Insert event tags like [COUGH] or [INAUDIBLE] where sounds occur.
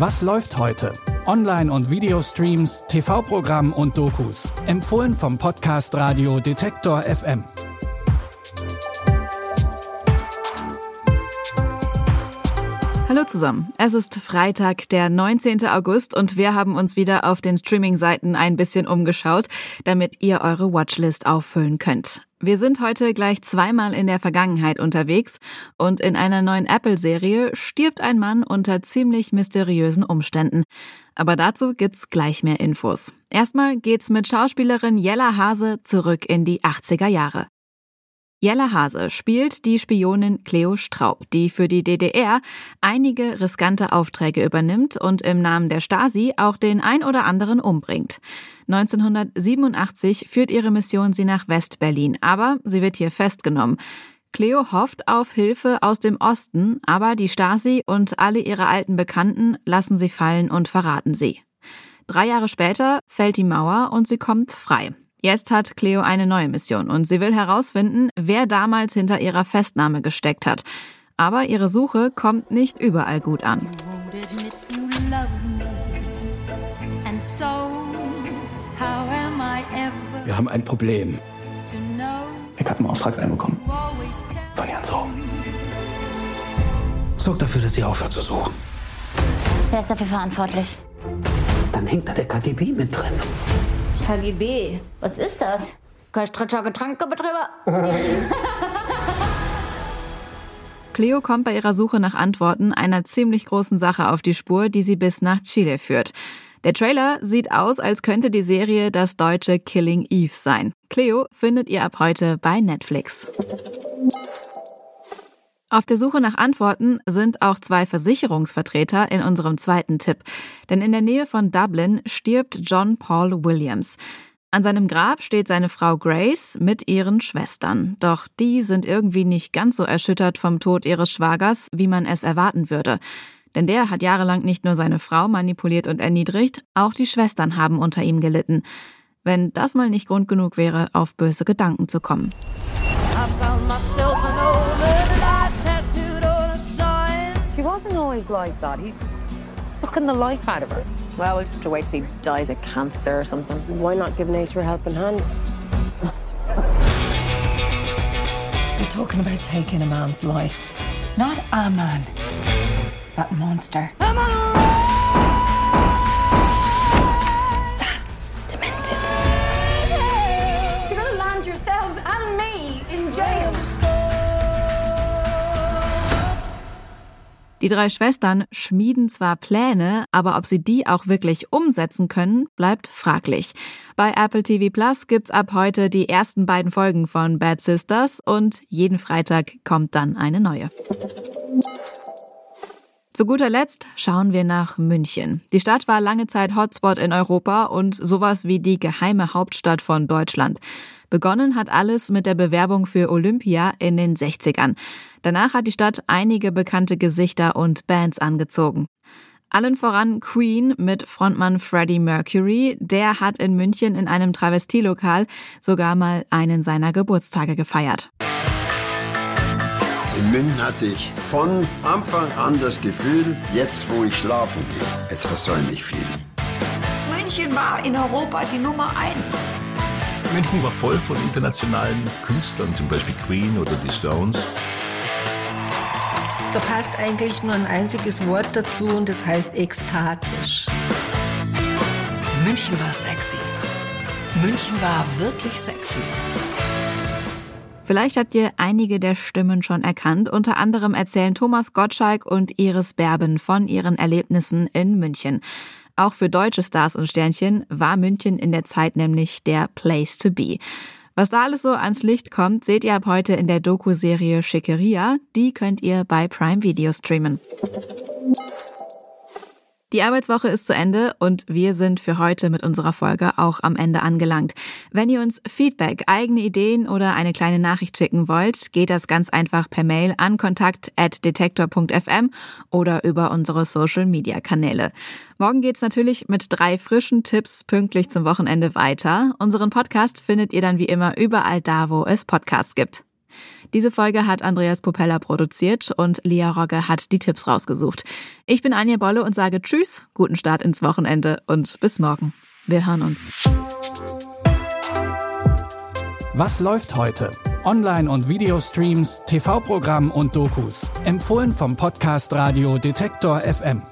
Was läuft heute? Online- und Videostreams, TV-Programm und Dokus. Empfohlen vom Podcast Radio Detektor FM. Hallo zusammen. Es ist Freitag, der 19. August und wir haben uns wieder auf den Streaming-Seiten ein bisschen umgeschaut, damit ihr eure Watchlist auffüllen könnt. Wir sind heute gleich zweimal in der Vergangenheit unterwegs und in einer neuen Apple-Serie stirbt ein Mann unter ziemlich mysteriösen Umständen. Aber dazu gibt's gleich mehr Infos. Erstmal geht's mit Schauspielerin Jella Hase zurück in die 80er Jahre. Jella Hase spielt die Spionin Cleo Straub, die für die DDR einige riskante Aufträge übernimmt und im Namen der Stasi auch den ein oder anderen umbringt. 1987 führt ihre Mission sie nach West-Berlin, aber sie wird hier festgenommen. Cleo hofft auf Hilfe aus dem Osten, aber die Stasi und alle ihre alten Bekannten lassen sie fallen und verraten sie. Drei Jahre später fällt die Mauer und sie kommt frei. Jetzt hat Cleo eine neue Mission und sie will herausfinden, wer damals hinter ihrer Festnahme gesteckt hat. Aber ihre Suche kommt nicht überall gut an. Wir haben ein Problem. Ich habe einen Auftrag reinbekommen. Von Jan So. Sorg dafür, dass sie aufhört zu suchen. Wer ist dafür verantwortlich? Dann hängt da der KGB mit drin. KGB. Was ist das? Kastrischer Getränkebetrieber? [LAUGHS] Cleo kommt bei ihrer Suche nach Antworten einer ziemlich großen Sache auf die Spur, die sie bis nach Chile führt. Der Trailer sieht aus, als könnte die Serie das deutsche Killing Eve sein. Cleo findet ihr ab heute bei Netflix. Auf der Suche nach Antworten sind auch zwei Versicherungsvertreter in unserem zweiten Tipp. Denn in der Nähe von Dublin stirbt John Paul Williams. An seinem Grab steht seine Frau Grace mit ihren Schwestern. Doch die sind irgendwie nicht ganz so erschüttert vom Tod ihres Schwagers, wie man es erwarten würde. Denn der hat jahrelang nicht nur seine Frau manipuliert und erniedrigt, auch die Schwestern haben unter ihm gelitten. Wenn das mal nicht Grund genug wäre, auf böse Gedanken zu kommen. She wasn't always like that. He's sucking the life out of her. Well, we'll just have to wait till he dies of cancer or something. Why not give nature a helping hand? You're talking about taking a man's life. Not a man, but monster. Die drei Schwestern schmieden zwar Pläne, aber ob sie die auch wirklich umsetzen können, bleibt fraglich. Bei Apple TV Plus gibt's ab heute die ersten beiden Folgen von Bad Sisters und jeden Freitag kommt dann eine neue. Zu guter Letzt schauen wir nach München. Die Stadt war lange Zeit Hotspot in Europa und sowas wie die geheime Hauptstadt von Deutschland. Begonnen hat alles mit der Bewerbung für Olympia in den 60ern. Danach hat die Stadt einige bekannte Gesichter und Bands angezogen. Allen voran Queen mit Frontmann Freddie Mercury. Der hat in München in einem Travestielokal sogar mal einen seiner Geburtstage gefeiert. In München hatte ich von Anfang an das Gefühl, jetzt wo ich schlafen gehe, jetzt versäume ich viel. München war in Europa die Nummer eins. München war voll von internationalen Künstlern, zum Beispiel Queen oder die Stones. Da passt eigentlich nur ein einziges Wort dazu und das heißt ekstatisch. München war sexy. München war wirklich sexy. Vielleicht habt ihr einige der Stimmen schon erkannt. Unter anderem erzählen Thomas Gottschalk und Iris Berben von ihren Erlebnissen in München. Auch für deutsche Stars und Sternchen war München in der Zeit nämlich der Place to be. Was da alles so ans Licht kommt, seht ihr ab heute in der Doku-Serie Schickeria. Die könnt ihr bei Prime Video streamen. Die Arbeitswoche ist zu Ende und wir sind für heute mit unserer Folge auch am Ende angelangt. Wenn ihr uns Feedback, eigene Ideen oder eine kleine Nachricht schicken wollt, geht das ganz einfach per Mail an kontakt@detektor.fm oder über unsere Social Media Kanäle. Morgen geht's natürlich mit drei frischen Tipps pünktlich zum Wochenende weiter. Unseren Podcast findet ihr dann wie immer überall da, wo es Podcasts gibt. Diese Folge hat Andreas Popella produziert und Lia Rogge hat die Tipps rausgesucht. Ich bin Anja Bolle und sage Tschüss, guten Start ins Wochenende und bis morgen. Wir hören uns. Was läuft heute? Online- und Videostreams, TV-Programm und Dokus. Empfohlen vom Podcast Radio Detektor FM.